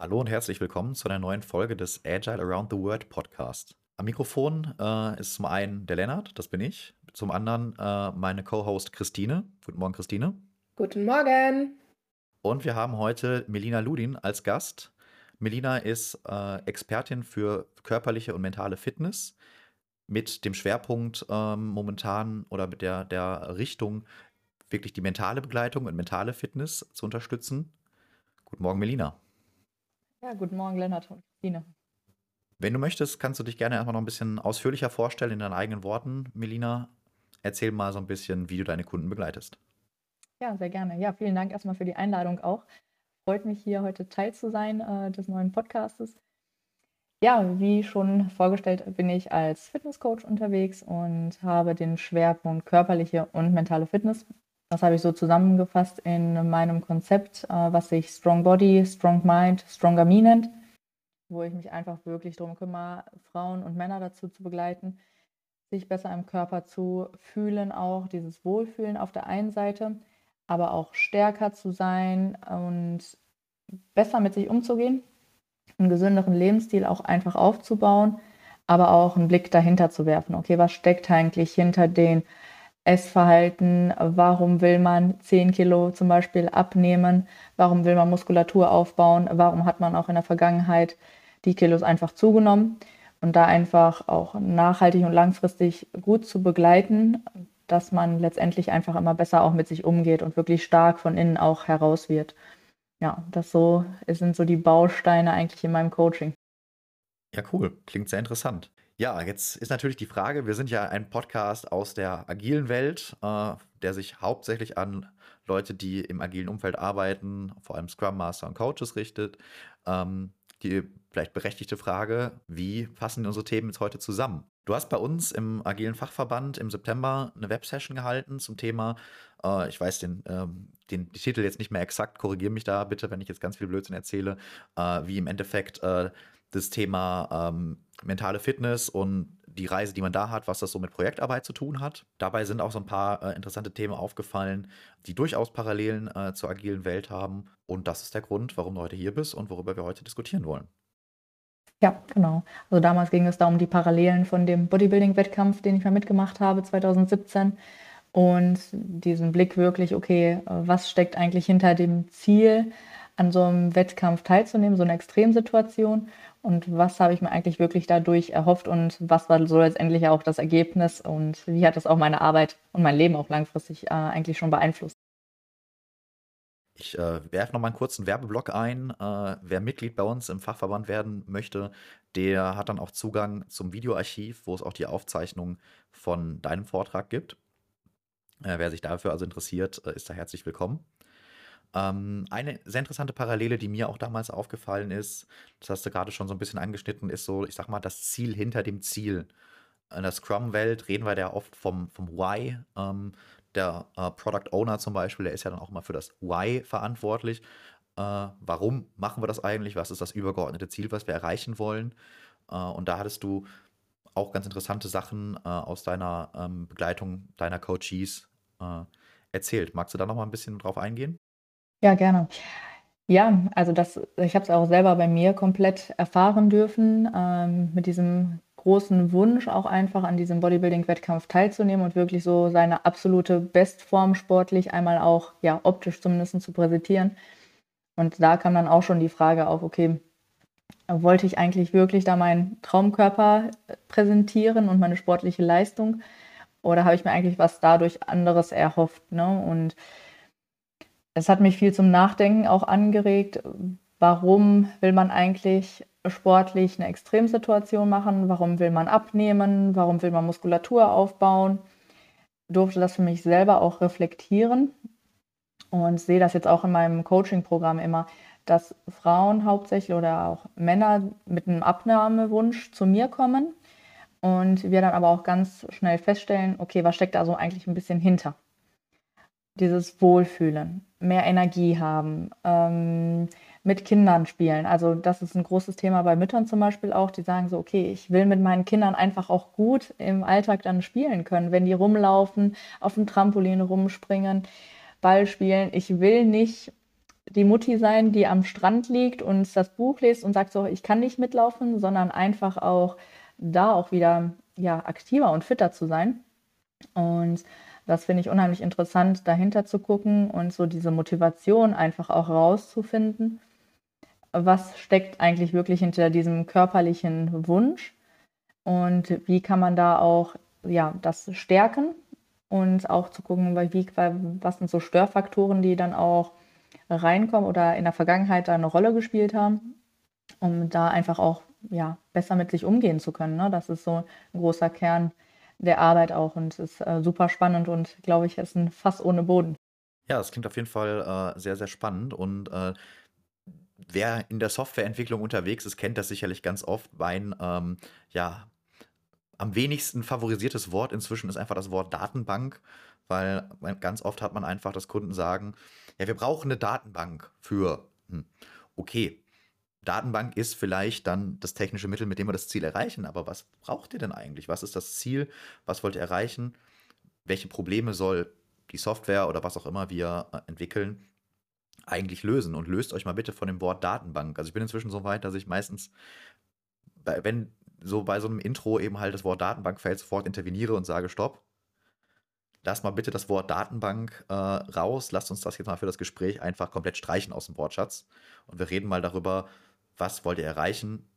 Hallo und herzlich willkommen zu einer neuen Folge des Agile Around the World Podcast. Am Mikrofon äh, ist zum einen der Lennart, das bin ich, zum anderen äh, meine Co-Host Christine. Guten Morgen, Christine. Guten Morgen. Und wir haben heute Melina Ludin als Gast. Melina ist äh, Expertin für körperliche und mentale Fitness mit dem Schwerpunkt ähm, momentan oder mit der, der Richtung, wirklich die mentale Begleitung und mentale Fitness zu unterstützen. Guten Morgen, Melina. Ja, guten Morgen, Lennart und Christine. Wenn du möchtest, kannst du dich gerne erstmal noch ein bisschen ausführlicher vorstellen in deinen eigenen Worten, Melina. Erzähl mal so ein bisschen, wie du deine Kunden begleitest. Ja, sehr gerne. Ja, vielen Dank erstmal für die Einladung auch. Freut mich hier heute Teil zu sein äh, des neuen Podcastes. Ja, wie schon vorgestellt, bin ich als Fitnesscoach unterwegs und habe den Schwerpunkt körperliche und mentale Fitness. Das habe ich so zusammengefasst in meinem Konzept, äh, was sich Strong Body, Strong Mind, Stronger Me nennt, wo ich mich einfach wirklich darum kümmere, Frauen und Männer dazu zu begleiten, sich besser im Körper zu fühlen, auch dieses Wohlfühlen auf der einen Seite, aber auch stärker zu sein und besser mit sich umzugehen, einen gesünderen Lebensstil auch einfach aufzubauen, aber auch einen Blick dahinter zu werfen. Okay, was steckt eigentlich hinter den Essverhalten, warum will man 10 Kilo zum Beispiel abnehmen, warum will man Muskulatur aufbauen, warum hat man auch in der Vergangenheit die Kilos einfach zugenommen und da einfach auch nachhaltig und langfristig gut zu begleiten, dass man letztendlich einfach immer besser auch mit sich umgeht und wirklich stark von innen auch heraus wird. Ja, das so sind so die Bausteine eigentlich in meinem Coaching. Ja, cool. Klingt sehr interessant. Ja, jetzt ist natürlich die Frage, wir sind ja ein Podcast aus der agilen Welt, äh, der sich hauptsächlich an Leute, die im agilen Umfeld arbeiten, vor allem Scrum Master und Coaches richtet. Ähm, die vielleicht berechtigte Frage, wie passen unsere Themen jetzt heute zusammen? Du hast bei uns im agilen Fachverband im September eine Websession gehalten zum Thema, äh, ich weiß den, ähm, den, den Titel jetzt nicht mehr exakt, korrigiere mich da bitte, wenn ich jetzt ganz viel Blödsinn erzähle, äh, wie im Endeffekt äh, das Thema ähm, mentale Fitness und die Reise, die man da hat, was das so mit Projektarbeit zu tun hat. Dabei sind auch so ein paar äh, interessante Themen aufgefallen, die durchaus Parallelen äh, zur agilen Welt haben. Und das ist der Grund, warum du heute hier bist und worüber wir heute diskutieren wollen. Ja, genau. Also damals ging es da um die Parallelen von dem Bodybuilding-Wettkampf, den ich mal mitgemacht habe 2017. Und diesen Blick wirklich, okay, was steckt eigentlich hinter dem Ziel, an so einem Wettkampf teilzunehmen, so eine Extremsituation? Und was habe ich mir eigentlich wirklich dadurch erhofft und was war so letztendlich auch das Ergebnis und wie hat das auch meine Arbeit und mein Leben auch langfristig äh, eigentlich schon beeinflusst. Ich äh, werfe noch mal einen kurzen Werbeblock ein. Äh, wer Mitglied bei uns im Fachverband werden möchte, der hat dann auch Zugang zum Videoarchiv, wo es auch die Aufzeichnung von deinem Vortrag gibt. Äh, wer sich dafür also interessiert, äh, ist da herzlich willkommen. Ähm, eine sehr interessante Parallele, die mir auch damals aufgefallen ist, das hast du gerade schon so ein bisschen angeschnitten, ist so, ich sag mal, das Ziel hinter dem Ziel. In der Scrum-Welt reden wir ja oft vom, vom Why. Ähm, der äh, Product Owner zum Beispiel, der ist ja dann auch mal für das Why verantwortlich. Äh, warum machen wir das eigentlich? Was ist das übergeordnete Ziel, was wir erreichen wollen? Äh, und da hattest du auch ganz interessante Sachen äh, aus deiner ähm, Begleitung deiner Coaches äh, erzählt. Magst du da noch mal ein bisschen drauf eingehen? Ja, gerne. Ja, also das ich habe es auch selber bei mir komplett erfahren dürfen, ähm, mit diesem großen Wunsch auch einfach an diesem Bodybuilding-Wettkampf teilzunehmen und wirklich so seine absolute Bestform sportlich einmal auch, ja, optisch zumindest zu präsentieren. Und da kam dann auch schon die Frage auf, okay, wollte ich eigentlich wirklich da meinen Traumkörper äh, präsentieren und meine sportliche Leistung oder habe ich mir eigentlich was dadurch anderes erhofft, ne? Und es hat mich viel zum Nachdenken auch angeregt. Warum will man eigentlich sportlich eine Extremsituation machen? Warum will man abnehmen? Warum will man Muskulatur aufbauen? Durfte das für mich selber auch reflektieren und sehe das jetzt auch in meinem Coaching-Programm immer, dass Frauen hauptsächlich oder auch Männer mit einem Abnahmewunsch zu mir kommen und wir dann aber auch ganz schnell feststellen, okay, was steckt da so eigentlich ein bisschen hinter? Dieses Wohlfühlen mehr Energie haben, ähm, mit Kindern spielen. Also das ist ein großes Thema bei Müttern zum Beispiel auch, die sagen so, okay, ich will mit meinen Kindern einfach auch gut im Alltag dann spielen können, wenn die rumlaufen, auf dem Trampolin rumspringen, Ball spielen. Ich will nicht die Mutti sein, die am Strand liegt und das Buch liest und sagt so, ich kann nicht mitlaufen, sondern einfach auch da auch wieder ja, aktiver und fitter zu sein. Und das finde ich unheimlich interessant, dahinter zu gucken und so diese Motivation einfach auch rauszufinden. Was steckt eigentlich wirklich hinter diesem körperlichen Wunsch und wie kann man da auch ja, das stärken und auch zu gucken, wie, was sind so Störfaktoren, die dann auch reinkommen oder in der Vergangenheit da eine Rolle gespielt haben, um da einfach auch ja, besser mit sich umgehen zu können. Ne? Das ist so ein großer Kern der Arbeit auch und ist äh, super spannend und glaube ich, ist ein Fass ohne Boden. Ja, das klingt auf jeden Fall äh, sehr, sehr spannend und äh, wer in der Softwareentwicklung unterwegs ist, kennt das sicherlich ganz oft. Mein ähm, ja, am wenigsten favorisiertes Wort inzwischen ist einfach das Wort Datenbank, weil ganz oft hat man einfach, dass Kunden sagen, ja, wir brauchen eine Datenbank für, hm, okay, Datenbank ist vielleicht dann das technische Mittel, mit dem wir das Ziel erreichen, aber was braucht ihr denn eigentlich? Was ist das Ziel? Was wollt ihr erreichen? Welche Probleme soll die Software oder was auch immer wir äh, entwickeln eigentlich lösen? Und löst euch mal bitte von dem Wort Datenbank. Also ich bin inzwischen so weit, dass ich meistens, wenn so bei so einem Intro eben halt das Wort Datenbank fällt, sofort interveniere und sage Stopp. Lass mal bitte das Wort Datenbank äh, raus. Lasst uns das jetzt mal für das Gespräch einfach komplett streichen aus dem Wortschatz. Und wir reden mal darüber, was wollt ihr erreichen.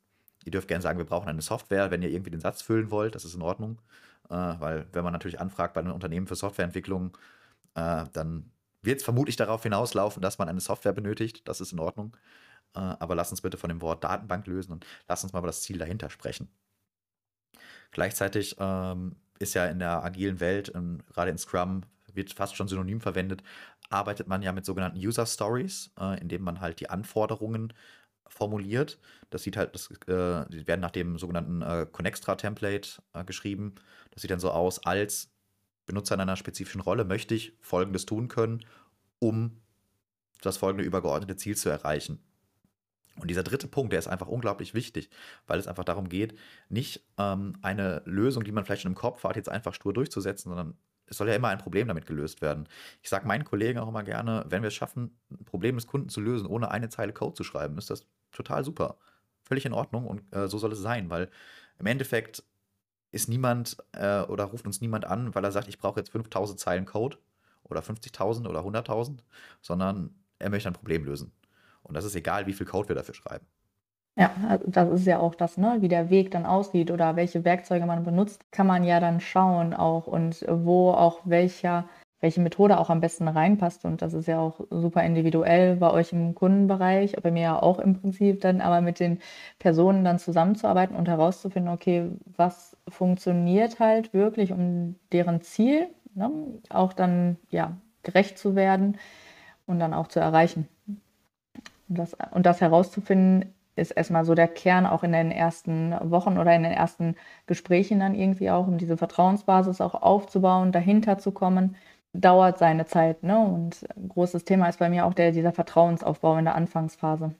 Ihr dürft gerne sagen, wir brauchen eine Software, wenn ihr irgendwie den Satz füllen wollt. Das ist in Ordnung. Äh, weil wenn man natürlich anfragt bei einem Unternehmen für Softwareentwicklung, äh, dann wird es vermutlich darauf hinauslaufen, dass man eine Software benötigt. Das ist in Ordnung. Äh, aber lass uns bitte von dem Wort Datenbank lösen und lass uns mal über das Ziel dahinter sprechen. Gleichzeitig ähm, ist ja in der agilen Welt, in, gerade in Scrum, wird fast schon synonym verwendet, arbeitet man ja mit sogenannten User Stories, äh, indem man halt die Anforderungen formuliert. Das sieht halt, das, äh, die werden nach dem sogenannten äh, Connextra-Template äh, geschrieben. Das sieht dann so aus, als Benutzer in einer spezifischen Rolle möchte ich Folgendes tun können, um das folgende übergeordnete Ziel zu erreichen. Und dieser dritte Punkt, der ist einfach unglaublich wichtig, weil es einfach darum geht, nicht ähm, eine Lösung, die man vielleicht schon im Kopf hat, jetzt einfach stur durchzusetzen, sondern es soll ja immer ein Problem damit gelöst werden. Ich sage meinen Kollegen auch immer gerne, wenn wir es schaffen, ein Problem des Kunden zu lösen, ohne eine Zeile Code zu schreiben, ist das total super. Völlig in Ordnung und äh, so soll es sein, weil im Endeffekt ist niemand äh, oder ruft uns niemand an, weil er sagt, ich brauche jetzt 5000 Zeilen Code oder 50.000 oder 100.000, sondern er möchte ein Problem lösen. Und das ist egal, wie viel Code wir dafür schreiben. Ja, also das ist ja auch das, ne? wie der Weg dann aussieht oder welche Werkzeuge man benutzt, kann man ja dann schauen auch und wo auch welcher, welche Methode auch am besten reinpasst. Und das ist ja auch super individuell bei euch im Kundenbereich, bei mir ja auch im Prinzip dann, aber mit den Personen dann zusammenzuarbeiten und herauszufinden, okay, was funktioniert halt wirklich, um deren Ziel ne? auch dann ja gerecht zu werden und dann auch zu erreichen. Und das, und das herauszufinden, ist erstmal so der Kern auch in den ersten Wochen oder in den ersten Gesprächen dann irgendwie auch, um diese Vertrauensbasis auch aufzubauen, dahinter zu kommen, dauert seine Zeit. Ne? Und ein großes Thema ist bei mir auch der, dieser Vertrauensaufbau in der Anfangsphase.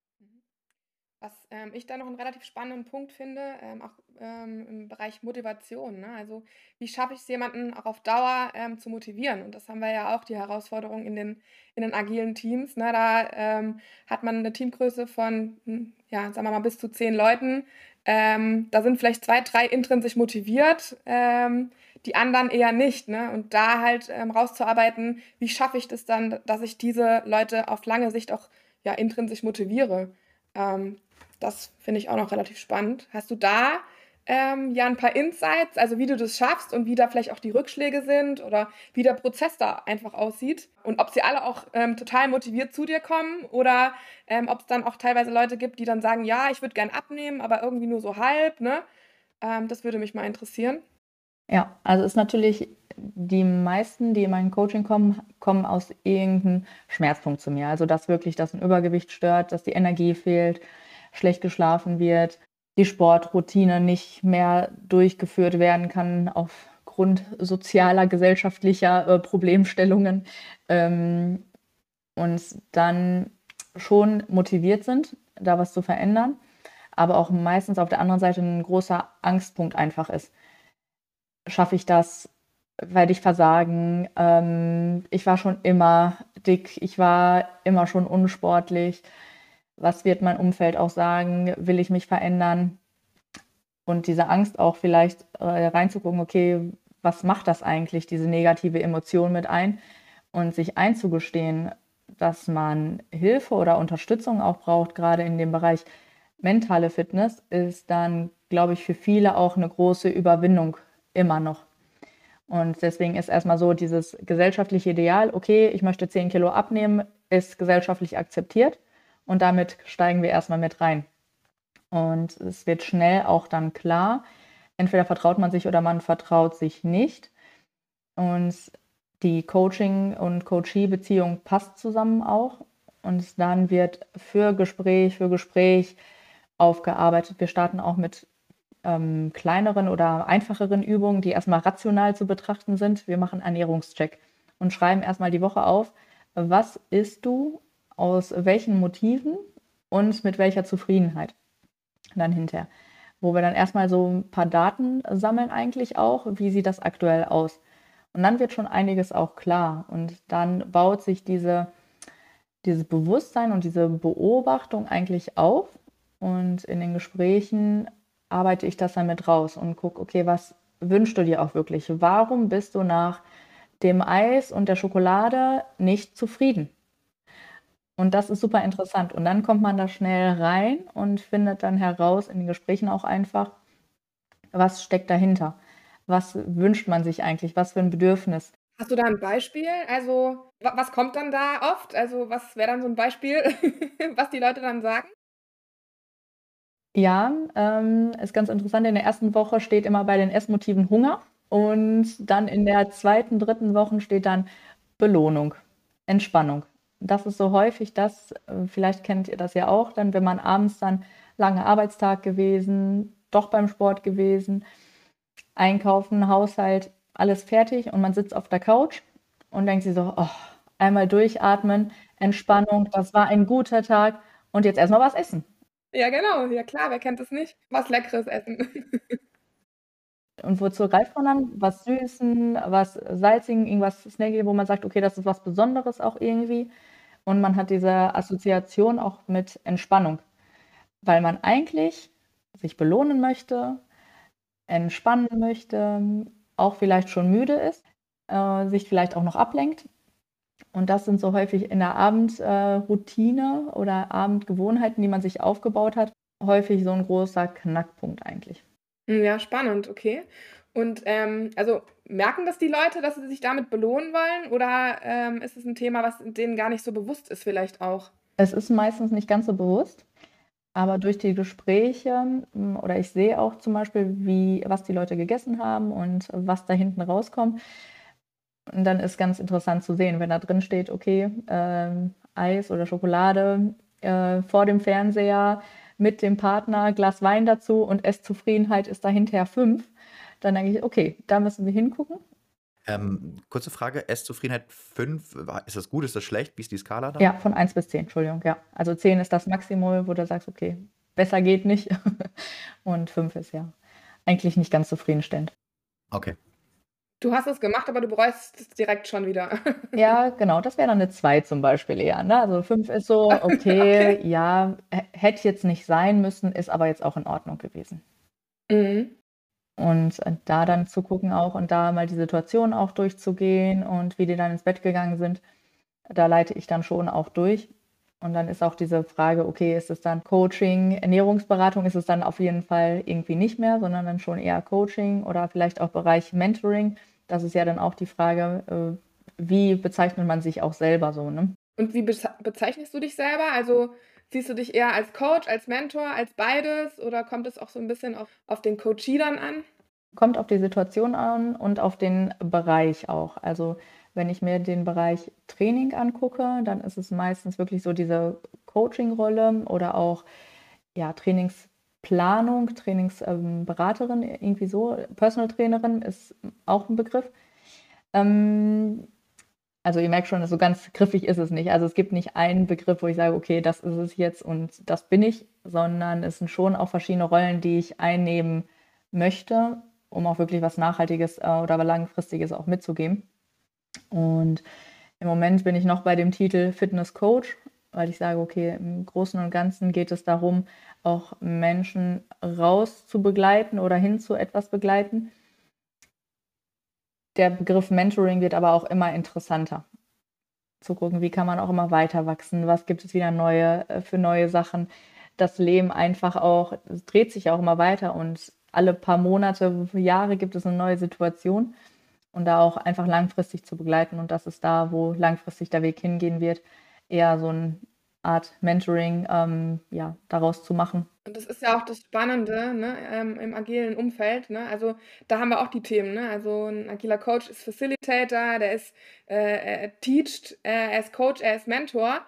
Was ähm, ich da noch einen relativ spannenden Punkt finde, ähm, auch ähm, im Bereich Motivation. Ne? Also wie schaffe ich es, jemanden auch auf Dauer ähm, zu motivieren? Und das haben wir ja auch die Herausforderung in den, in den agilen Teams. Ne? Da ähm, hat man eine Teamgröße von, hm, ja, sagen wir mal, bis zu zehn Leuten. Ähm, da sind vielleicht zwei, drei intrinsisch motiviert, die anderen eher nicht. Ne? Und da halt rauszuarbeiten, wie schaffe ich das dann, dass ich diese Leute auf lange Sicht auch ja, intrinsisch motiviere. Ähm, das finde ich auch noch relativ spannend. Hast du da ähm, ja ein paar Insights, also wie du das schaffst und wie da vielleicht auch die Rückschläge sind oder wie der Prozess da einfach aussieht und ob sie alle auch ähm, total motiviert zu dir kommen oder ähm, ob es dann auch teilweise Leute gibt, die dann sagen, ja, ich würde gern abnehmen, aber irgendwie nur so halb, ne? Ähm, das würde mich mal interessieren. Ja, also ist natürlich, die meisten, die in mein Coaching kommen, kommen aus irgendeinem Schmerzpunkt zu mir. Also dass wirklich das ein Übergewicht stört, dass die Energie fehlt, schlecht geschlafen wird, die Sportroutine nicht mehr durchgeführt werden kann aufgrund sozialer, gesellschaftlicher äh, Problemstellungen ähm, und dann schon motiviert sind, da was zu verändern, aber auch meistens auf der anderen Seite ein großer Angstpunkt einfach ist. Schaffe ich das werde ich versagen? Ähm, ich war schon immer dick, ich war immer schon unsportlich. Was wird mein Umfeld auch sagen? Will ich mich verändern? Und diese Angst auch vielleicht äh, reinzugucken, okay, was macht das eigentlich, diese negative Emotion mit ein? Und sich einzugestehen, dass man Hilfe oder Unterstützung auch braucht, gerade in dem Bereich mentale Fitness, ist dann, glaube ich, für viele auch eine große Überwindung immer noch. Und deswegen ist erstmal so dieses gesellschaftliche Ideal, okay, ich möchte 10 Kilo abnehmen, ist gesellschaftlich akzeptiert und damit steigen wir erstmal mit rein. Und es wird schnell auch dann klar, entweder vertraut man sich oder man vertraut sich nicht. Und die Coaching- und Coachee-Beziehung passt zusammen auch. Und dann wird für Gespräch, für Gespräch aufgearbeitet. Wir starten auch mit ähm, kleineren oder einfacheren Übungen, die erstmal rational zu betrachten sind. Wir machen Ernährungscheck und schreiben erstmal die Woche auf, was isst du, aus welchen Motiven und mit welcher Zufriedenheit dann hinterher. Wo wir dann erstmal so ein paar Daten sammeln eigentlich auch, wie sieht das aktuell aus. Und dann wird schon einiges auch klar und dann baut sich diese, dieses Bewusstsein und diese Beobachtung eigentlich auf und in den Gesprächen arbeite ich das dann mit raus und gucke, okay, was wünschst du dir auch wirklich? Warum bist du nach dem Eis und der Schokolade nicht zufrieden? Und das ist super interessant. Und dann kommt man da schnell rein und findet dann heraus in den Gesprächen auch einfach, was steckt dahinter? Was wünscht man sich eigentlich? Was für ein Bedürfnis? Hast du da ein Beispiel? Also, was kommt dann da oft? Also, was wäre dann so ein Beispiel, was die Leute dann sagen? Ja, ähm, ist ganz interessant. In der ersten Woche steht immer bei den Essmotiven Hunger und dann in der zweiten, dritten Woche steht dann Belohnung, Entspannung. Das ist so häufig das, äh, vielleicht kennt ihr das ja auch, dann wenn man abends dann lange Arbeitstag gewesen, doch beim Sport gewesen, einkaufen, Haushalt, alles fertig und man sitzt auf der Couch und denkt sich so, oh, einmal durchatmen, Entspannung, das war ein guter Tag und jetzt erstmal was essen. Ja, genau. Ja klar, wer kennt es nicht? Was Leckeres essen. Und wozu greift man dann? Was Süßen, was Salzigen, irgendwas Snacky, wo man sagt, okay, das ist was Besonderes auch irgendwie. Und man hat diese Assoziation auch mit Entspannung, weil man eigentlich sich belohnen möchte, entspannen möchte, auch vielleicht schon müde ist, äh, sich vielleicht auch noch ablenkt und das sind so häufig in der Abendroutine äh, oder Abendgewohnheiten, die man sich aufgebaut hat, häufig so ein großer Knackpunkt eigentlich. Hm, ja, spannend, okay. Und ähm, also merken das die Leute, dass sie sich damit belohnen wollen? Oder ähm, ist es ein Thema, was denen gar nicht so bewusst ist, vielleicht auch? Es ist meistens nicht ganz so bewusst. Aber durch die Gespräche hm, oder ich sehe auch zum Beispiel, wie, was die Leute gegessen haben und was da hinten rauskommt, und dann ist ganz interessant zu sehen, wenn da drin steht, okay, äh, Eis oder Schokolade äh, vor dem Fernseher mit dem Partner, Glas Wein dazu und Esszufriedenheit ist dahinter fünf, dann denke ich, okay, da müssen wir hingucken. Ähm, kurze Frage, Esszufriedenheit 5, ist das gut, ist das schlecht? Wie ist die Skala da? Ja, von 1 bis 10, Entschuldigung, ja. Also 10 ist das Maximum, wo du sagst, okay, besser geht nicht. Und 5 ist ja eigentlich nicht ganz zufriedenstellend. Okay. Du hast es gemacht, aber du bereust es direkt schon wieder. Ja, genau, das wäre dann eine 2 zum Beispiel eher, ne? Also 5 ist so, okay, Okay. ja, hätte jetzt nicht sein müssen, ist aber jetzt auch in Ordnung gewesen. Mhm. Und äh, da dann zu gucken auch und da mal die Situation auch durchzugehen und wie die dann ins Bett gegangen sind, da leite ich dann schon auch durch. Und dann ist auch diese Frage, okay, ist es dann Coaching, Ernährungsberatung, ist es dann auf jeden Fall irgendwie nicht mehr, sondern dann schon eher Coaching oder vielleicht auch Bereich Mentoring das ist ja dann auch die Frage, äh, wie bezeichnet man sich auch selber so, ne? Und wie bezeichnest du dich selber? Also siehst du dich eher als Coach, als Mentor, als beides oder kommt es auch so ein bisschen auf, auf den Coachie dann an? Kommt auf die Situation an und auf den Bereich auch. Also wenn ich mir den Bereich Training angucke, dann ist es meistens wirklich so diese Coaching-Rolle oder auch ja, Trainings Planung, Trainingsberaterin, ähm, irgendwie so. Personal Trainerin ist auch ein Begriff. Ähm, also ihr merkt schon, so ganz griffig ist es nicht. Also es gibt nicht einen Begriff, wo ich sage, okay, das ist es jetzt und das bin ich, sondern es sind schon auch verschiedene Rollen, die ich einnehmen möchte um auch wirklich was Nachhaltiges äh, oder Langfristiges auch mitzugeben. Und im Moment bin ich noch bei dem Titel Fitness Coach, weil ich sage, okay, im Großen und Ganzen geht es darum, auch Menschen raus zu begleiten oder hin zu etwas begleiten. Der Begriff Mentoring wird aber auch immer interessanter. Zu gucken, wie kann man auch immer weiter wachsen, was gibt es wieder neue äh, für neue Sachen. Das Leben einfach auch, es dreht sich auch immer weiter und alle paar Monate, Jahre gibt es eine neue Situation und da auch einfach langfristig zu begleiten. Und das ist da, wo langfristig der Weg hingehen wird, eher so eine Art Mentoring ähm, ja, daraus zu machen. Und das ist ja auch das Spannende ne, ähm, im agilen Umfeld. Ne? Also da haben wir auch die Themen. Ne? Also ein agiler Coach ist Facilitator, der ist äh, er teacht, äh, er ist Coach, er ist Mentor.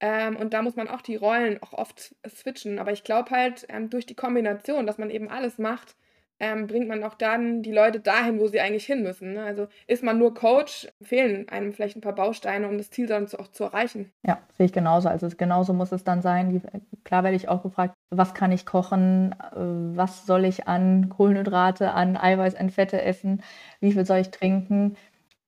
Ähm, und da muss man auch die Rollen auch oft switchen. Aber ich glaube halt, ähm, durch die Kombination, dass man eben alles macht, ähm, bringt man auch dann die Leute dahin, wo sie eigentlich hin müssen. Ne? Also ist man nur Coach, fehlen einem vielleicht ein paar Bausteine, um das Ziel dann zu, auch zu erreichen. Ja, sehe ich genauso. Also genauso muss es dann sein. Klar werde ich auch gefragt, was kann ich kochen, äh, was soll ich an Kohlenhydrate, an Eiweiß, an Fette essen, wie viel soll ich trinken.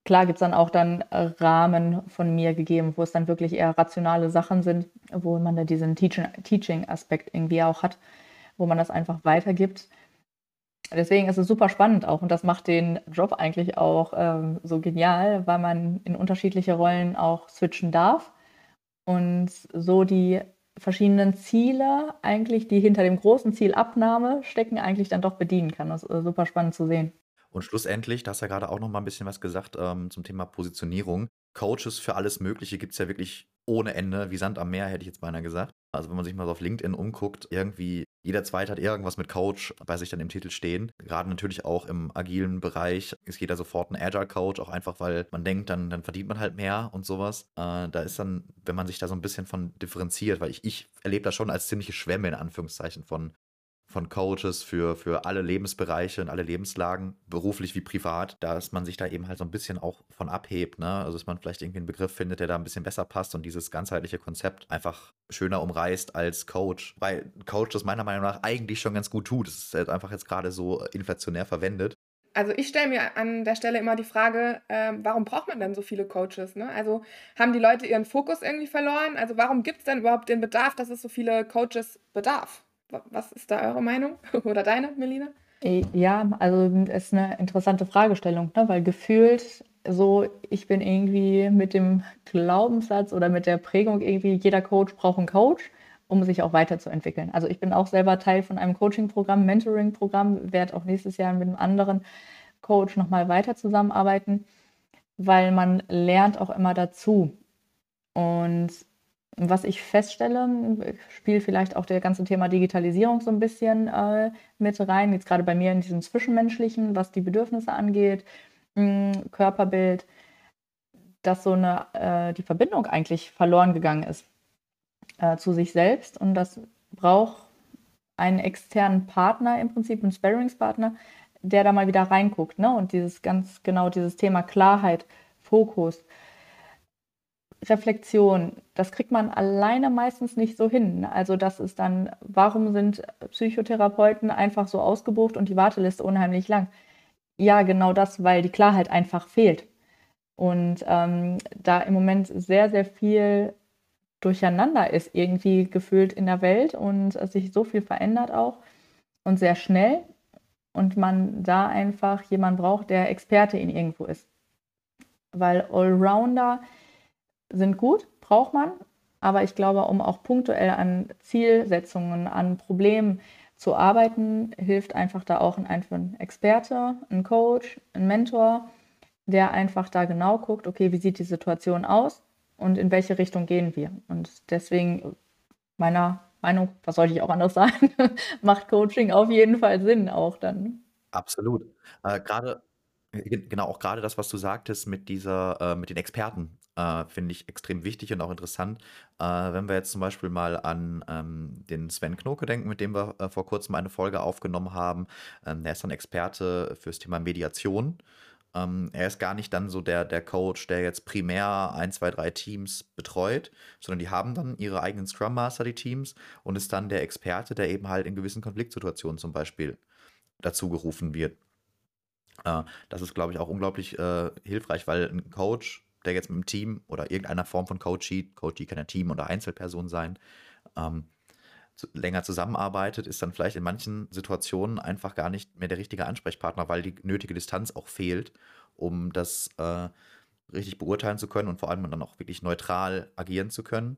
Klar gibt es dann auch dann Rahmen von mir gegeben, wo es dann wirklich eher rationale Sachen sind, wo man da diesen Teaching-Aspekt irgendwie auch hat, wo man das einfach weitergibt deswegen ist es super spannend auch und das macht den Job eigentlich auch ähm, so genial, weil man in unterschiedliche Rollen auch switchen darf und so die verschiedenen Ziele eigentlich, die hinter dem großen Ziel Abnahme stecken, eigentlich dann doch bedienen kann. Das ist super spannend zu sehen. Und schlussendlich, da hast ja gerade auch noch mal ein bisschen was gesagt ähm, zum Thema Positionierung. Coaches für alles Mögliche gibt es ja wirklich ohne Ende, wie Sand am Meer, hätte ich jetzt beinahe gesagt. Also wenn man sich mal so auf LinkedIn umguckt, irgendwie jeder Zweite hat irgendwas mit Coach bei sich dann im Titel stehen. Gerade natürlich auch im agilen Bereich ist jeder sofort ein Agile Coach, auch einfach, weil man denkt, dann, dann verdient man halt mehr und sowas. Äh, da ist dann, wenn man sich da so ein bisschen von differenziert, weil ich, ich erlebe das schon als ziemliche Schwämme in Anführungszeichen von von Coaches für, für alle Lebensbereiche und alle Lebenslagen, beruflich wie privat, dass man sich da eben halt so ein bisschen auch von abhebt. Ne? Also, dass man vielleicht irgendwie einen Begriff findet, der da ein bisschen besser passt und dieses ganzheitliche Konzept einfach schöner umreißt als Coach. Weil Coach das meiner Meinung nach eigentlich schon ganz gut tut. Es ist halt einfach jetzt gerade so inflationär verwendet. Also ich stelle mir an der Stelle immer die Frage, äh, warum braucht man denn so viele Coaches? Ne? Also haben die Leute ihren Fokus irgendwie verloren? Also warum gibt es denn überhaupt den Bedarf, dass es so viele Coaches bedarf? Was ist da eure Meinung oder deine, Melina? Äh, ja, also es ist eine interessante Fragestellung, ne? weil gefühlt so, ich bin irgendwie mit dem Glaubenssatz oder mit der Prägung irgendwie, jeder Coach braucht einen Coach, um sich auch weiterzuentwickeln. Also ich bin auch selber Teil von einem Coaching-Programm, Mentoring-Programm, werde auch nächstes Jahr mit einem anderen Coach nochmal weiter zusammenarbeiten, weil man lernt auch immer dazu. Und was ich feststelle, spielt vielleicht auch der ganze Thema Digitalisierung so ein bisschen äh, mit rein. Jetzt gerade bei mir in diesem Zwischenmenschlichen, was die Bedürfnisse angeht, mh, hm, Körperbild, dass so eine äh, die Verbindung eigentlich verloren gegangen ist äh, zu sich selbst und das braucht einen externen Partner im Prinzip, einen Sparringspartner, der da mal wieder reinguckt, ne? Und dieses ganz genau dieses Thema Klarheit, Fokus, Reflexion, das kriegt man alleine meistens nicht so hin. Also das ist dann, warum sind Psychotherapeuten einfach so ausgebucht und die Warteliste unheimlich lang? Ja, genau das, weil die Klarheit einfach fehlt. Und ähm, da im Moment sehr, sehr viel durcheinander ist, irgendwie gefühlt in der Welt und sich so viel verändert auch und sehr schnell und man da einfach jemanden braucht, der Experte in irgendwo ist. Weil Allrounder, sind gut, braucht man. Aber ich glaube, um auch punktuell an Zielsetzungen, an Problemen zu arbeiten, hilft einfach da auch ein, Experte, ein Coach, ein Mentor, der einfach da genau guckt, okay, wie sieht die Situation aus und in welche Richtung gehen wir. Und deswegen meiner Meinung, was sollte ich auch anders sagen, macht Coaching auf jeden Fall Sinn auch dann. Absolut. Äh, gerade genau, auch gerade das, was du sagtest mit dieser, äh, mit den Experten. Äh, finde ich extrem wichtig und auch interessant. Äh, wenn wir jetzt zum Beispiel mal an ähm, den Sven Knoke denken, mit dem wir äh, vor kurzem eine Folge aufgenommen haben. Ähm, der ist ein Experte fürs Thema Mediation. Ähm, er ist gar nicht dann so der, der Coach, der jetzt primär ein, zwei, drei Teams betreut, sondern die haben dann ihre eigenen Scrum Master, die Teams, und ist dann der Experte, der eben halt in gewissen Konfliktsituationen zum Beispiel dazu gerufen wird. Äh, das ist, glaube ich, auch unglaublich äh, hilfreich, weil ein Coach, der jetzt mit einem Team oder irgendeiner Form von Coachie, Coachie kann ja Team oder Einzelperson sein, ähm, zu, länger zusammenarbeitet, ist dann vielleicht in manchen Situationen einfach gar nicht mehr der richtige Ansprechpartner, weil die nötige Distanz auch fehlt, um das äh, richtig beurteilen zu können und vor allem dann auch wirklich neutral agieren zu können.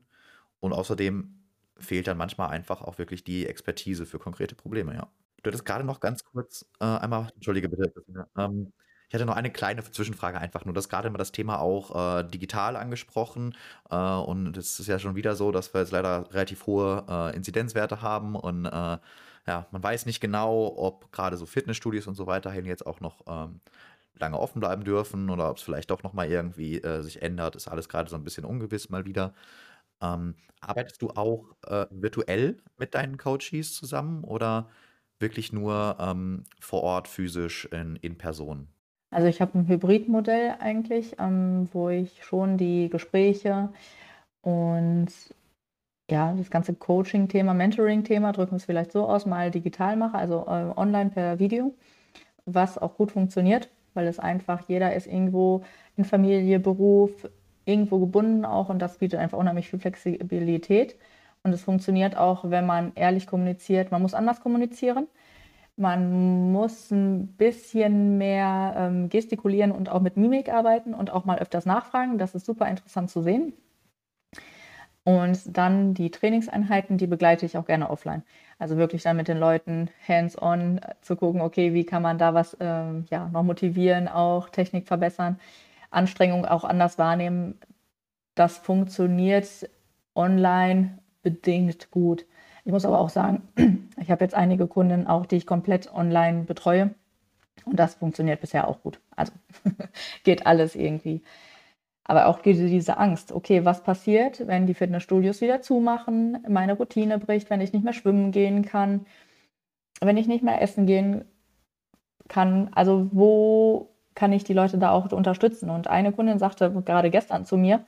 Und außerdem fehlt dann manchmal einfach auch wirklich die Expertise für konkrete Probleme, ja. Du hattest gerade noch ganz kurz äh, einmal, entschuldige bitte, ähm, ich hatte noch eine kleine Zwischenfrage einfach nur. Du hast gerade immer das Thema auch äh, digital angesprochen. Äh, und es ist ja schon wieder so, dass wir jetzt leider relativ hohe äh, Inzidenzwerte haben. Und äh, ja, man weiß nicht genau, ob gerade so Fitnessstudios und so weiterhin jetzt auch noch ähm, lange offen bleiben dürfen oder ob es vielleicht doch nochmal irgendwie äh, sich ändert. Ist alles gerade so ein bisschen ungewiss mal wieder. Ähm, arbeitest du auch äh, virtuell mit deinen Coaches zusammen oder wirklich nur ähm, vor Ort physisch in, in Person? Also ich habe ein Hybridmodell eigentlich, ähm, wo ich schon die Gespräche und ja, das ganze Coaching-Thema, Mentoring-Thema, drücken wir es vielleicht so aus, mal digital mache, also äh, online per Video, was auch gut funktioniert, weil es einfach, jeder ist irgendwo in Familie, Beruf, irgendwo gebunden auch und das bietet einfach unheimlich viel Flexibilität. Und es funktioniert auch, wenn man ehrlich kommuniziert. Man muss anders kommunizieren. Man muss ein bisschen mehr ähm, gestikulieren und auch mit Mimik arbeiten und auch mal öfters nachfragen. Das ist super interessant zu sehen. Und dann die Trainingseinheiten, die begleite ich auch gerne offline. Also wirklich dann mit den Leuten hands-on zu gucken, okay, wie kann man da was ähm, ja, noch motivieren, auch Technik verbessern, Anstrengung auch anders wahrnehmen. Das funktioniert online bedingt gut. Ich muss aber auch sagen, ich habe jetzt einige Kunden auch, die ich komplett online betreue. Und das funktioniert bisher auch gut. Also geht alles irgendwie. Aber auch diese Angst, okay, was passiert, wenn die Fitnessstudios wieder zumachen, meine Routine bricht, wenn ich nicht mehr schwimmen gehen kann, wenn ich nicht mehr essen gehen kann. Also wo kann ich die Leute da auch unterstützen? Und eine Kundin sagte gerade gestern zu mir,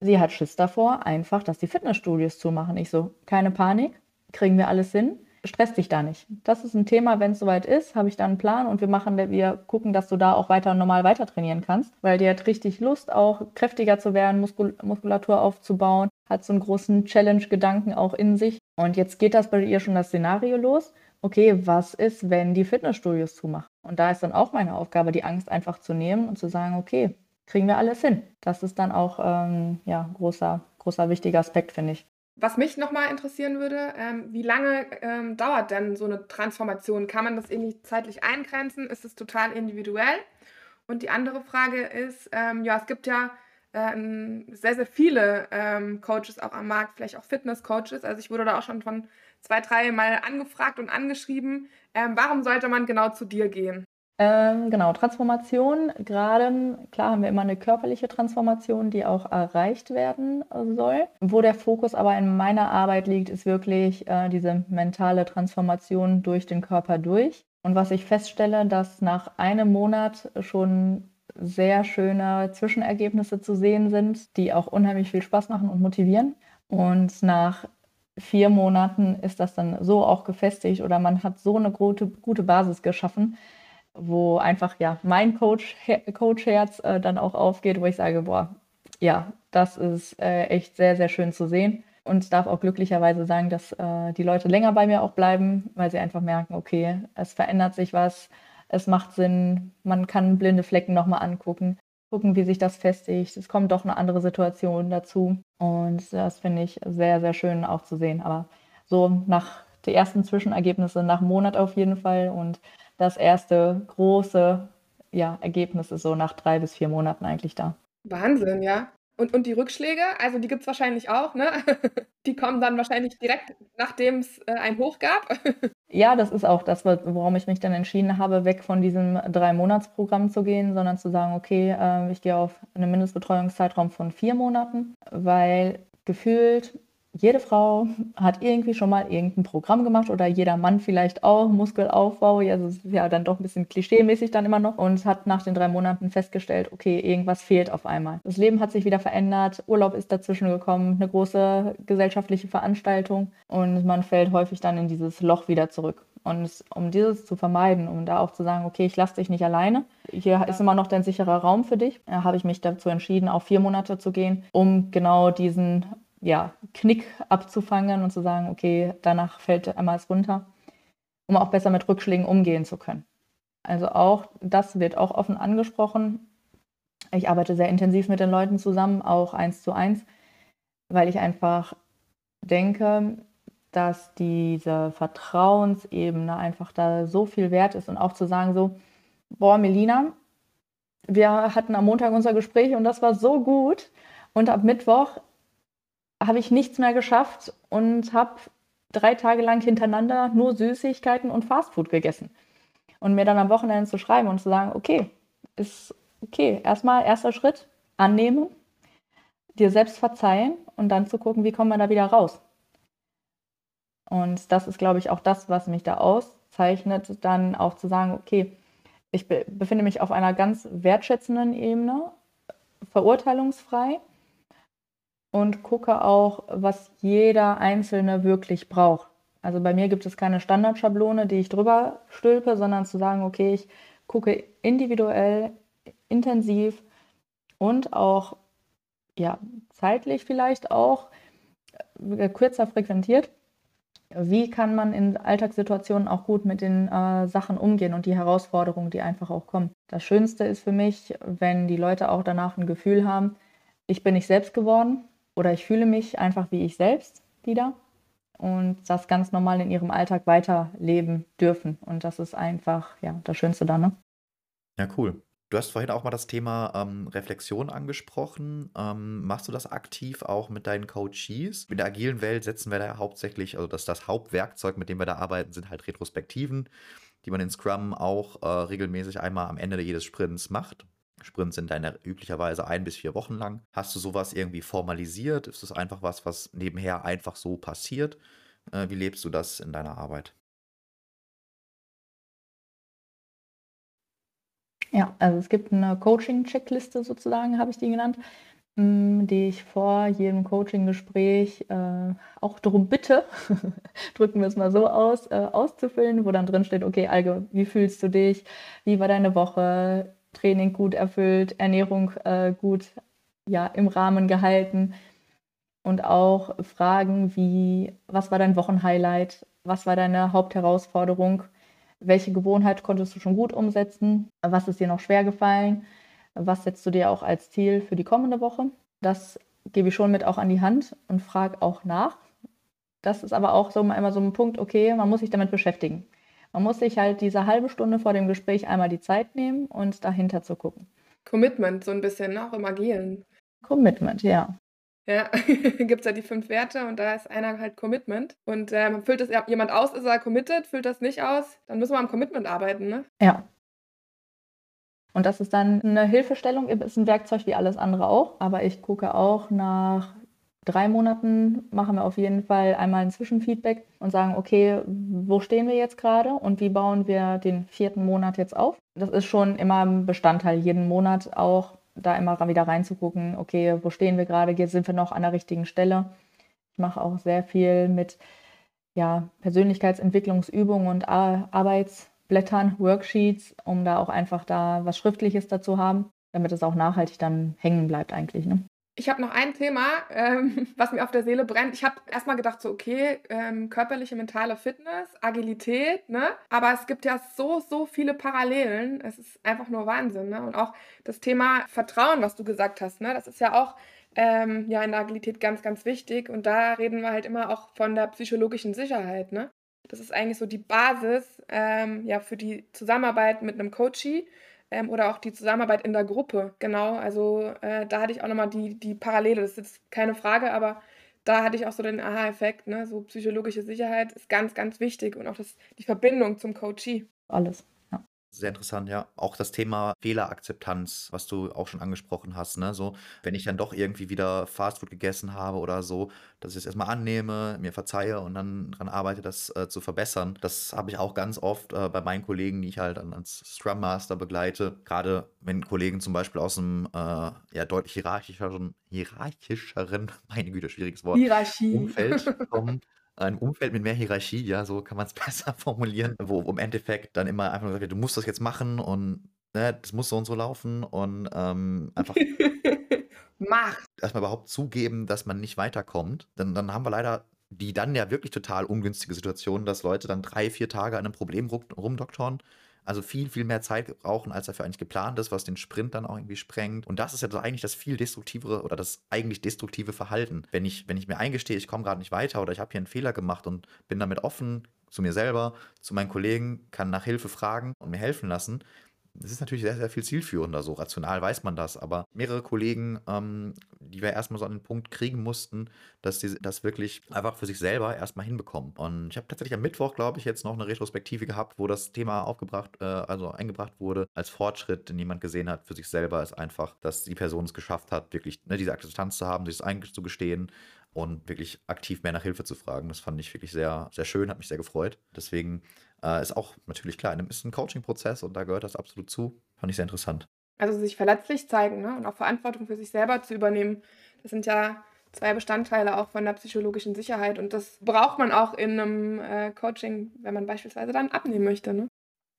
sie hat Schiss davor, einfach, dass die Fitnessstudios zumachen. Ich so, keine Panik, kriegen wir alles hin stress dich da nicht. Das ist ein Thema, wenn es soweit ist, habe ich da einen Plan und wir machen, wir gucken, dass du da auch weiter normal weiter trainieren kannst, weil die hat richtig Lust, auch kräftiger zu werden, Muskul Muskulatur aufzubauen, hat so einen großen Challenge-Gedanken auch in sich. Und jetzt geht das bei ihr schon das Szenario los. Okay, was ist, wenn die Fitnessstudios zumachen? Und da ist dann auch meine Aufgabe, die Angst einfach zu nehmen und zu sagen, okay, kriegen wir alles hin. Das ist dann auch ähm, ja großer, großer wichtiger Aspekt, finde ich. Was mich nochmal interessieren würde, ähm, wie lange ähm, dauert denn so eine Transformation? Kann man das irgendwie zeitlich eingrenzen? Ist es total individuell? Und die andere Frage ist, ähm, ja, es gibt ja äh, sehr, sehr viele ähm, Coaches auch am Markt, vielleicht auch Fitness-Coaches. Also ich wurde da auch schon von zwei, drei Mal angefragt und angeschrieben. Ähm, warum sollte man genau zu dir gehen? Ähm, genau, Transformation, gerade, klar haben wir immer eine körperliche Transformation, die auch erreicht werden soll. Wo der Fokus aber in meiner Arbeit liegt, ist wirklich äh, diese mentale Transformation durch den Körper durch. Und was ich feststelle, dass nach einem Monat schon sehr schöne Zwischenergebnisse zu sehen sind, die auch unheimlich viel Spaß machen und motivieren. Und nach vier Monaten ist das dann so auch gefestigt oder man hat so eine gute, gute Basis geschaffen, wo einfach ja mein Coach, Coach-Herz äh, dann auch aufgeht, wo ich sage, boah, ja, das ist äh, echt sehr, sehr schön zu sehen. Und darf auch glücklicherweise sagen, dass äh, die Leute länger bei mir auch bleiben, weil sie einfach merken, okay, es verändert sich was, es macht Sinn, man kann blinde Flecken nochmal angucken, gucken, wie sich das festigt. Es kommt doch eine andere Situation dazu. Und das finde ich sehr, sehr schön auch zu sehen. Aber so nach die ersten Zwischenergebnisse nach einem Monat auf jeden Fall und das erste große ja, Ergebnis ist so nach drei bis vier Monaten eigentlich da. Wahnsinn, ja. Und, und die Rückschläge, also die gibt es wahrscheinlich auch, ne? Die kommen dann wahrscheinlich direkt, nachdem es äh, ein Hoch gab. Ja, das ist auch das, worum ich mich dann entschieden habe, weg von diesem Drei-Monats-Programm zu gehen, sondern zu sagen, okay, äh, ich gehe auf einen Mindestbetreuungszeitraum von vier Monaten, weil gefühlt jede Frau hat irgendwie schon mal irgendein Programm gemacht oder jeder Mann vielleicht auch, Muskelaufbau, ja, das ist ja dann doch ein bisschen klischeemäßig dann immer noch und hat nach den drei Monaten festgestellt, okay, irgendwas fehlt auf einmal. Das Leben hat sich wieder verändert, Urlaub ist dazwischen gekommen, eine große gesellschaftliche Veranstaltung und man fällt häufig dann in dieses Loch wieder zurück. Und um dieses zu vermeiden, um da auch zu sagen, okay, ich lasse dich nicht alleine, hier ist immer noch dein sicherer Raum für dich, habe ich mich dazu entschieden, auch vier Monate zu gehen, um genau diesen ja, Knick abzufangen und zu sagen, okay, danach fällt einmal es runter, um auch besser mit Rückschlägen umgehen zu können. Also auch das wird auch offen angesprochen. Ich arbeite sehr intensiv mit den Leuten zusammen, auch eins zu eins, weil ich einfach denke, dass diese Vertrauensebene einfach da so viel wert ist und auch zu sagen so, boah, Melina, wir hatten am Montag unser Gespräch und das war so gut und ab Mittwoch habe ich nichts mehr geschafft und habe drei Tage lang hintereinander nur Süßigkeiten und Fastfood gegessen. Und mir dann am Wochenende zu schreiben und zu sagen, okay, ist okay, erstmal erster Schritt, annehmen, dir selbst verzeihen und dann zu gucken, wie kommen wir da wieder raus. Und das ist, glaube ich, auch das, was mich da auszeichnet, dann auch zu sagen, okay, ich befinde mich auf einer ganz wertschätzenden Ebene, verurteilungsfrei und gucke auch, was jeder Einzelne wirklich braucht. Also bei mir gibt es keine Standardschablone, die ich drüber stülpe, sondern zu sagen, okay, ich gucke individuell, intensiv und auch ja, zeitlich vielleicht auch äh, kürzer frequentiert. Wie kann man in Alltagssituationen auch gut mit den äh, Sachen umgehen und die Herausforderungen, die einfach auch kommen. Das Schönste ist für mich, wenn die Leute auch danach ein Gefühl haben, ich bin nicht selbst geworden, oder ich fühle mich einfach wie ich selbst wieder und das ganz normal in ihrem Alltag weiterleben dürfen. Und das ist einfach ja das Schönste dann. Ne? Ja, cool. Du hast vorhin auch mal das Thema ähm, Reflexion angesprochen. Ähm, machst du das aktiv auch mit deinen Coaches? In der agilen Welt setzen wir da hauptsächlich, also das, das Hauptwerkzeug, mit dem wir da arbeiten, sind halt Retrospektiven, die man in Scrum auch äh, regelmäßig einmal am Ende jedes Sprints macht. Sprints sind dann üblicherweise ein bis vier Wochen lang. Hast du sowas irgendwie formalisiert? Ist das einfach was, was nebenher einfach so passiert? Äh, wie lebst du das in deiner Arbeit? Ja, also es gibt eine Coaching-Checkliste sozusagen, habe ich die genannt, hm, die ich vor jedem Coaching-Gespräch äh, auch darum bitte, drücken wir es mal so aus, äh, auszufüllen, wo dann drin steht, okay, Alge, wie fühlst du dich? Wie war deine Woche? Training gut erfüllt, Ernährung äh, gut ja, im Rahmen gehalten und auch Fragen wie, was war dein Wochenhighlight, was war deine Hauptherausforderung, welche Gewohnheit konntest du schon gut umsetzen, was ist dir noch schwer gefallen, was setzt du dir auch als Ziel für die kommende Woche. Das gebe ich schon mit auch an die Hand und frage auch nach. Das ist aber auch so immer so ein Punkt, okay, man muss sich damit beschäftigen. Man muss sich halt diese halbe Stunde vor dem Gespräch einmal die Zeit nehmen und dahinter zu gucken. Commitment, so ein bisschen, ne? auch im Agilen. Commitment, ja. Ja, gibt es ja die fünf Werte und da ist einer halt Commitment. Und ähm, füllt das jemand aus, ist er committed, füllt das nicht aus, dann müssen wir am Commitment arbeiten, ne? Ja. Und das ist dann eine Hilfestellung, ist ein Werkzeug wie alles andere auch. Aber ich gucke auch nach drei Monaten machen wir auf jeden Fall einmal ein Zwischenfeedback und sagen, okay, wo stehen wir jetzt gerade und wie bauen wir den vierten Monat jetzt auf? Das ist schon immer ein Bestandteil, jeden Monat auch da immer wieder reinzugucken, okay, wo stehen wir gerade, jetzt sind wir noch an der richtigen Stelle. Ich mache auch sehr viel mit ja, Persönlichkeitsentwicklungsübungen und Arbeitsblättern, Worksheets, um da auch einfach da was Schriftliches dazu haben, damit es auch nachhaltig dann hängen bleibt eigentlich. Ne? Ich habe noch ein Thema, ähm, was mir auf der Seele brennt. Ich habe erstmal gedacht, so, okay, ähm, körperliche, mentale Fitness, Agilität, ne? Aber es gibt ja so, so viele Parallelen. Es ist einfach nur Wahnsinn, ne? Und auch das Thema Vertrauen, was du gesagt hast, ne? Das ist ja auch ähm, ja in der Agilität ganz, ganz wichtig. Und da reden wir halt immer auch von der psychologischen Sicherheit, ne? Das ist eigentlich so die Basis ähm, ja, für die Zusammenarbeit mit einem Coachie ähm, oder auch die Zusammenarbeit in der Gruppe, genau. Also äh, da hatte ich auch nochmal die, die Parallele, das ist jetzt keine Frage, aber da hatte ich auch so den Aha-Effekt, ne? so psychologische Sicherheit ist ganz, ganz wichtig und auch das, die Verbindung zum Coachee. Alles. Sehr interessant, ja. Auch das Thema Fehlerakzeptanz, was du auch schon angesprochen hast, ne? So, wenn ich dann doch irgendwie wieder Fastfood gegessen habe oder so, dass ich es erstmal annehme, mir verzeihe und dann daran arbeite, das äh, zu verbessern. Das habe ich auch ganz oft äh, bei meinen Kollegen, die ich halt dann als Scrum Master begleite. Gerade wenn Kollegen zum Beispiel aus einem äh, ja, deutlich hierarchischeren, hierarchischeren, meine Güte, schwieriges Wort, Hierarchie. Umfeld kommen, ein Umfeld mit mehr Hierarchie, ja, so kann man es besser formulieren, wo im Endeffekt dann immer einfach nur gesagt wird, du musst das jetzt machen und ne, das muss so und so laufen und ähm, einfach Mach. erstmal überhaupt zugeben, dass man nicht weiterkommt. Dann, dann haben wir leider die dann ja wirklich total ungünstige Situation, dass Leute dann drei, vier Tage an einem Problem rum- rumdoktoren. Also viel, viel mehr Zeit brauchen, als dafür eigentlich geplant ist, was den Sprint dann auch irgendwie sprengt. Und das ist ja so eigentlich das viel destruktivere oder das eigentlich destruktive Verhalten. Wenn ich, wenn ich mir eingestehe, ich komme gerade nicht weiter oder ich habe hier einen Fehler gemacht und bin damit offen zu mir selber, zu meinen Kollegen, kann nach Hilfe fragen und mir helfen lassen, das ist natürlich sehr, sehr viel zielführender, so rational weiß man das, aber mehrere Kollegen, ähm, die wir erstmal so an den Punkt kriegen mussten, dass sie das wirklich einfach für sich selber erstmal hinbekommen. Und ich habe tatsächlich am Mittwoch, glaube ich, jetzt noch eine Retrospektive gehabt, wo das Thema aufgebracht, äh, also eingebracht wurde, als Fortschritt, den jemand gesehen hat für sich selber, ist einfach, dass die Person es geschafft hat, wirklich ne, diese Akzeptanz zu haben, sich das einzugestehen und wirklich aktiv mehr nach Hilfe zu fragen. Das fand ich wirklich sehr, sehr schön, hat mich sehr gefreut. Deswegen äh, ist auch natürlich klar, ist ein Coaching-Prozess und da gehört das absolut zu. Fand ich sehr interessant. Also sich verletzlich zeigen ne? und auch Verantwortung für sich selber zu übernehmen. Das sind ja zwei Bestandteile auch von der psychologischen Sicherheit und das braucht man auch in einem äh, Coaching, wenn man beispielsweise dann abnehmen möchte. Ne?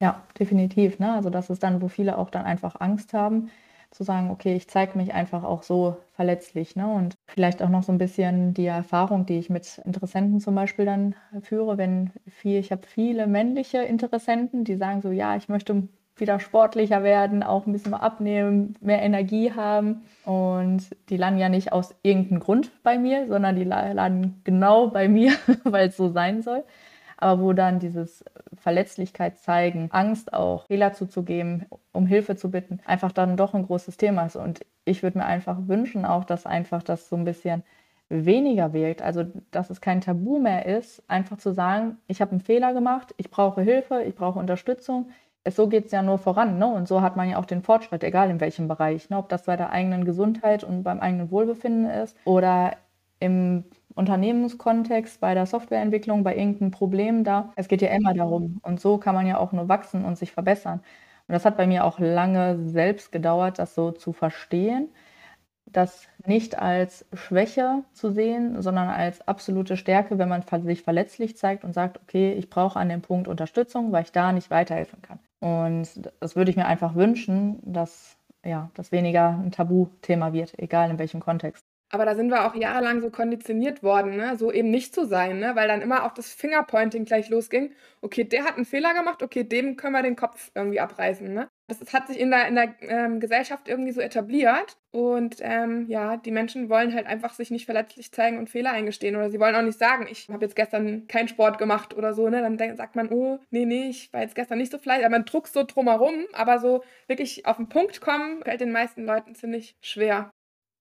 Ja, definitiv. Ne? Also das ist dann, wo viele auch dann einfach Angst haben, zu sagen, okay, ich zeige mich einfach auch so verletzlich. Ne? Und vielleicht auch noch so ein bisschen die Erfahrung, die ich mit Interessenten zum Beispiel dann führe, wenn viel, ich habe viele männliche Interessenten, die sagen so, ja, ich möchte wieder sportlicher werden, auch ein bisschen mal abnehmen, mehr Energie haben. Und die landen ja nicht aus irgendeinem Grund bei mir, sondern die landen genau bei mir, weil es so sein soll aber wo dann dieses Verletzlichkeit zeigen, Angst auch, Fehler zuzugeben, um Hilfe zu bitten, einfach dann doch ein großes Thema ist. Und ich würde mir einfach wünschen auch, dass einfach das so ein bisschen weniger wirkt, also dass es kein Tabu mehr ist, einfach zu sagen, ich habe einen Fehler gemacht, ich brauche Hilfe, ich brauche Unterstützung. So geht es ja nur voran, ne? Und so hat man ja auch den Fortschritt, egal in welchem Bereich, ne? ob das bei der eigenen Gesundheit und beim eigenen Wohlbefinden ist oder im Unternehmenskontext, bei der Softwareentwicklung, bei irgendeinem Problem da. Es geht ja immer darum. Und so kann man ja auch nur wachsen und sich verbessern. Und das hat bei mir auch lange selbst gedauert, das so zu verstehen, das nicht als Schwäche zu sehen, sondern als absolute Stärke, wenn man sich verletzlich zeigt und sagt, okay, ich brauche an dem Punkt Unterstützung, weil ich da nicht weiterhelfen kann. Und das würde ich mir einfach wünschen, dass ja, das weniger ein Tabuthema wird, egal in welchem Kontext. Aber da sind wir auch jahrelang so konditioniert worden, ne? so eben nicht zu sein, ne? weil dann immer auch das Fingerpointing gleich losging. Okay, der hat einen Fehler gemacht, okay, dem können wir den Kopf irgendwie abreißen. Ne? Das, das hat sich in der, in der ähm, Gesellschaft irgendwie so etabliert. Und ähm, ja, die Menschen wollen halt einfach sich nicht verletzlich zeigen und Fehler eingestehen. Oder sie wollen auch nicht sagen, ich habe jetzt gestern keinen Sport gemacht oder so. Ne? Dann sagt man, oh, nee, nee, ich war jetzt gestern nicht so fleißig. Aber man druckt so drumherum. Aber so wirklich auf den Punkt kommen, fällt den meisten Leuten ziemlich schwer.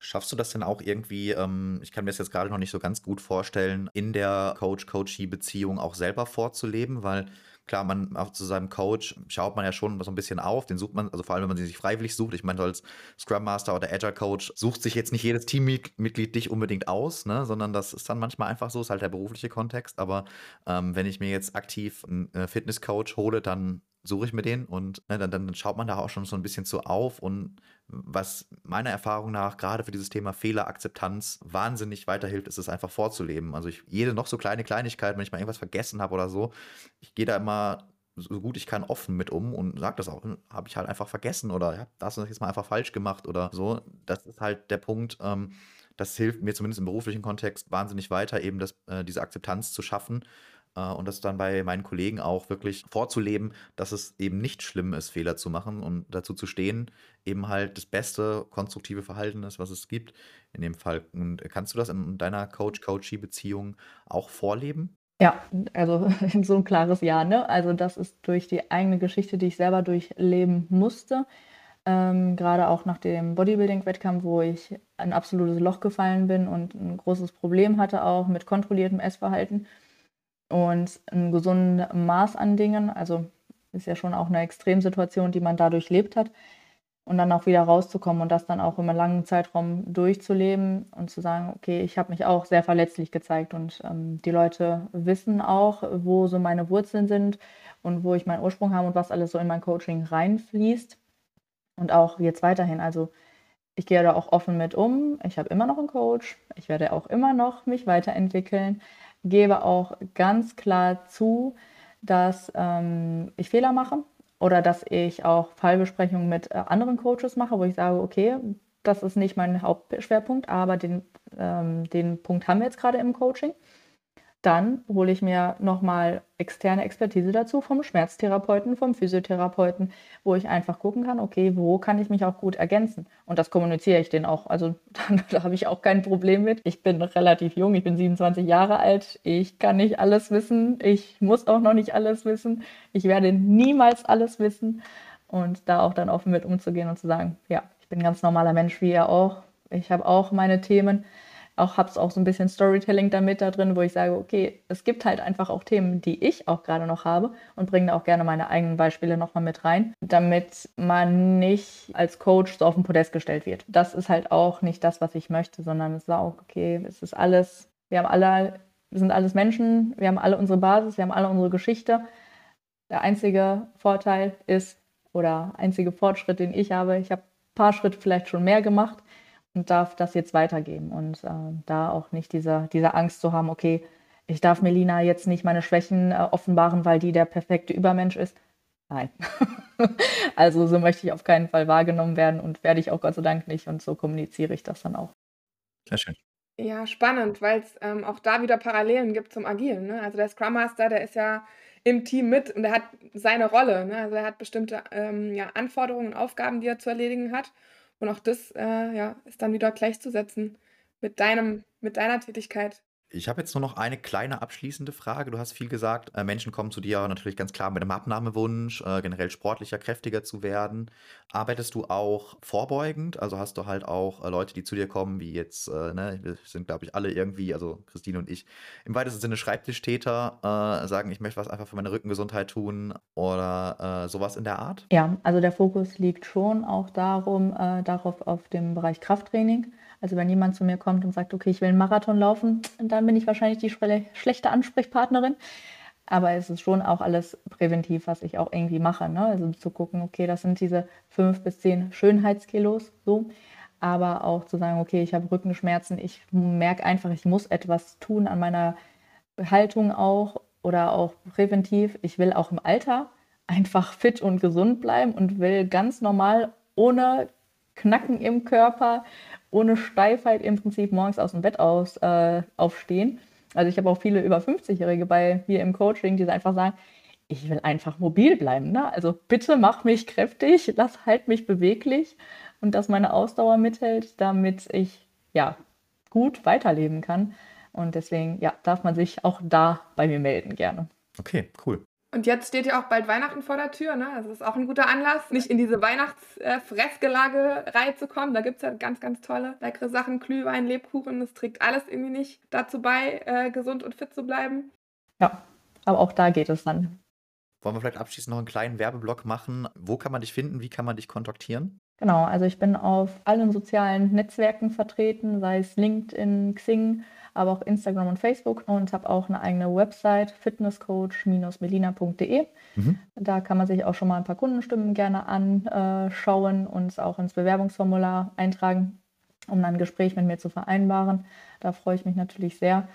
Schaffst du das denn auch irgendwie, ähm, ich kann mir das jetzt gerade noch nicht so ganz gut vorstellen, in der Coach-Coachee-Beziehung auch selber vorzuleben? Weil klar, man auch zu seinem Coach schaut man ja schon so ein bisschen auf, den sucht man, also vor allem, wenn man sich freiwillig sucht. Ich meine, als Scrum Master oder Agile Coach sucht sich jetzt nicht jedes Teammitglied dich unbedingt aus, ne? sondern das ist dann manchmal einfach so, ist halt der berufliche Kontext. Aber ähm, wenn ich mir jetzt aktiv einen äh, Fitness-Coach hole, dann suche ich mir den und ne, dann, dann schaut man da auch schon so ein bisschen zu auf und was meiner Erfahrung nach gerade für dieses Thema Fehlerakzeptanz wahnsinnig weiterhilft, ist es einfach vorzuleben. Also ich, jede noch so kleine Kleinigkeit, wenn ich mal irgendwas vergessen habe oder so, ich gehe da immer so gut ich kann offen mit um und sage das auch, hm, habe ich halt einfach vergessen oder ja, das ist jetzt mal einfach falsch gemacht oder so. Das ist halt der Punkt, ähm, das hilft mir zumindest im beruflichen Kontext wahnsinnig weiter, eben das, äh, diese Akzeptanz zu schaffen und das dann bei meinen Kollegen auch wirklich vorzuleben, dass es eben nicht schlimm ist, Fehler zu machen und dazu zu stehen, eben halt das beste konstruktive Verhalten ist, was es gibt in dem Fall. Und kannst du das in deiner Coach-Coachee-Beziehung auch vorleben? Ja, also so ein klares Ja, ne? Also das ist durch die eigene Geschichte, die ich selber durchleben musste. Ähm, gerade auch nach dem Bodybuilding-Wettkampf, wo ich ein absolutes Loch gefallen bin und ein großes Problem hatte auch mit kontrolliertem Essverhalten und ein gesunden Maß an Dingen. Also ist ja schon auch eine Extremsituation, die man dadurch lebt hat. Und dann auch wieder rauszukommen und das dann auch im langen Zeitraum durchzuleben und zu sagen, okay, ich habe mich auch sehr verletzlich gezeigt und ähm, die Leute wissen auch, wo so meine Wurzeln sind und wo ich meinen Ursprung habe und was alles so in mein Coaching reinfließt. Und auch jetzt weiterhin. Also ich gehe da auch offen mit um. Ich habe immer noch einen Coach. Ich werde auch immer noch mich weiterentwickeln. Gebe auch ganz klar zu, dass ähm, ich Fehler mache oder dass ich auch Fallbesprechungen mit äh, anderen Coaches mache, wo ich sage, okay, das ist nicht mein Hauptschwerpunkt, aber den, ähm, den Punkt haben wir jetzt gerade im Coaching. Dann hole ich mir nochmal externe Expertise dazu vom Schmerztherapeuten, vom Physiotherapeuten, wo ich einfach gucken kann, okay, wo kann ich mich auch gut ergänzen? Und das kommuniziere ich denen auch. Also da, da habe ich auch kein Problem mit. Ich bin relativ jung, ich bin 27 Jahre alt. Ich kann nicht alles wissen. Ich muss auch noch nicht alles wissen. Ich werde niemals alles wissen. Und da auch dann offen mit umzugehen und zu sagen, ja, ich bin ein ganz normaler Mensch wie ihr auch. Ich habe auch meine Themen auch habe es auch so ein bisschen Storytelling damit da drin, wo ich sage, okay, es gibt halt einfach auch Themen, die ich auch gerade noch habe und bringe da auch gerne meine eigenen Beispiele nochmal mit rein, damit man nicht als Coach so auf den Podest gestellt wird. Das ist halt auch nicht das, was ich möchte, sondern es ist auch, okay, es ist alles, wir haben alle, wir sind alles Menschen, wir haben alle unsere Basis, wir haben alle unsere Geschichte. Der einzige Vorteil ist, oder einzige Fortschritt, den ich habe, ich habe ein paar Schritte vielleicht schon mehr gemacht, und darf das jetzt weitergeben und äh, da auch nicht diese, diese Angst zu haben, okay, ich darf Melina jetzt nicht meine Schwächen äh, offenbaren, weil die der perfekte Übermensch ist. Nein. also so möchte ich auf keinen Fall wahrgenommen werden und werde ich auch Gott sei Dank nicht und so kommuniziere ich das dann auch. Sehr schön. Ja, spannend, weil es ähm, auch da wieder Parallelen gibt zum Agilen. Ne? Also der Scrum Master, der ist ja im Team mit und er hat seine Rolle. Ne? Also er hat bestimmte ähm, ja, Anforderungen und Aufgaben, die er zu erledigen hat. Und auch das äh, ja, ist dann wieder gleichzusetzen mit deinem, mit deiner Tätigkeit. Ich habe jetzt nur noch eine kleine abschließende Frage. Du hast viel gesagt, äh, Menschen kommen zu dir natürlich ganz klar mit einem Abnahmewunsch, äh, generell sportlicher, kräftiger zu werden. Arbeitest du auch vorbeugend? Also hast du halt auch äh, Leute, die zu dir kommen, wie jetzt, äh, ne, wir sind, glaube ich, alle irgendwie, also Christine und ich, im weitesten Sinne Schreibtischtäter, äh, sagen, ich möchte was einfach für meine Rückengesundheit tun oder äh, sowas in der Art? Ja, also der Fokus liegt schon auch darum, darauf auf dem Bereich Krafttraining. Also wenn jemand zu mir kommt und sagt, okay, ich will einen Marathon laufen, dann bin ich wahrscheinlich die schlechte Ansprechpartnerin. Aber es ist schon auch alles präventiv, was ich auch irgendwie mache. Ne? Also zu gucken, okay, das sind diese fünf bis zehn Schönheitskilos so. Aber auch zu sagen, okay, ich habe Rückenschmerzen, ich merke einfach, ich muss etwas tun an meiner Haltung auch oder auch präventiv. Ich will auch im Alter einfach fit und gesund bleiben und will ganz normal ohne Knacken im Körper ohne Steifheit im Prinzip morgens aus dem Bett aus, äh, aufstehen. Also ich habe auch viele über 50-Jährige bei mir im Coaching, die einfach sagen, ich will einfach mobil bleiben. Ne? Also bitte mach mich kräftig, lass halt mich beweglich und dass meine Ausdauer mithält, damit ich ja gut weiterleben kann. Und deswegen ja, darf man sich auch da bei mir melden gerne. Okay, cool. Und jetzt steht ja auch bald Weihnachten vor der Tür, ne? Also das ist auch ein guter Anlass, nicht in diese Weihnachtsfressgelage-Reihe zu kommen. Da gibt es ja ganz, ganz tolle, leckere Sachen, Glühwein, Lebkuchen. Das trägt alles irgendwie nicht dazu bei, äh, gesund und fit zu bleiben. Ja, aber auch da geht es dann. Wollen wir vielleicht abschließend noch einen kleinen Werbeblock machen? Wo kann man dich finden? Wie kann man dich kontaktieren? Genau, also ich bin auf allen sozialen Netzwerken vertreten, sei es LinkedIn, Xing, aber auch Instagram und Facebook und habe auch eine eigene Website, fitnesscoach-melina.de. Mhm. Da kann man sich auch schon mal ein paar Kundenstimmen gerne anschauen und auch ins Bewerbungsformular eintragen, um dann ein Gespräch mit mir zu vereinbaren. Da freue ich mich natürlich sehr.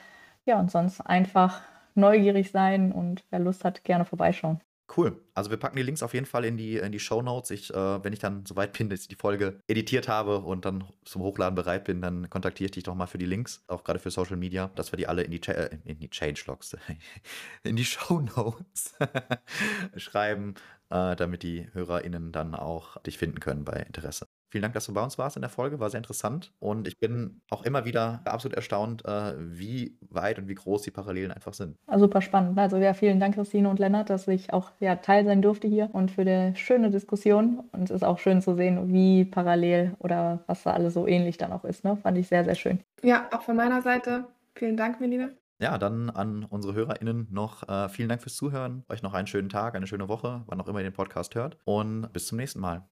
Ja, und sonst einfach neugierig sein und wer Lust hat, gerne vorbeischauen. Cool. Also wir packen die Links auf jeden Fall in die, in die Show Notes. Ich, äh, wenn ich dann soweit bin, dass ich die Folge editiert habe und dann zum Hochladen bereit bin, dann kontaktiere ich dich doch mal für die Links, auch gerade für Social Media, dass wir die alle in die, äh, in die Changelogs, in die Show Notes schreiben, äh, damit die HörerInnen dann auch dich finden können bei Interesse. Vielen Dank, dass du bei uns warst in der Folge, war sehr interessant. Und ich bin auch immer wieder absolut erstaunt, äh, wie weit und wie groß die Parallelen einfach sind. super spannend. Also ja, vielen Dank, Christine und Lennart, dass ich auch ja, Teil sein durfte hier und für die schöne Diskussion. Und es ist auch schön zu sehen, wie parallel oder was da alles so ähnlich dann auch ist. Ne? Fand ich sehr, sehr schön. Ja, auch von meiner Seite. Vielen Dank, Melina. Ja, dann an unsere HörerInnen noch äh, vielen Dank fürs Zuhören. Euch noch einen schönen Tag, eine schöne Woche, wann auch immer ihr den Podcast hört. Und bis zum nächsten Mal.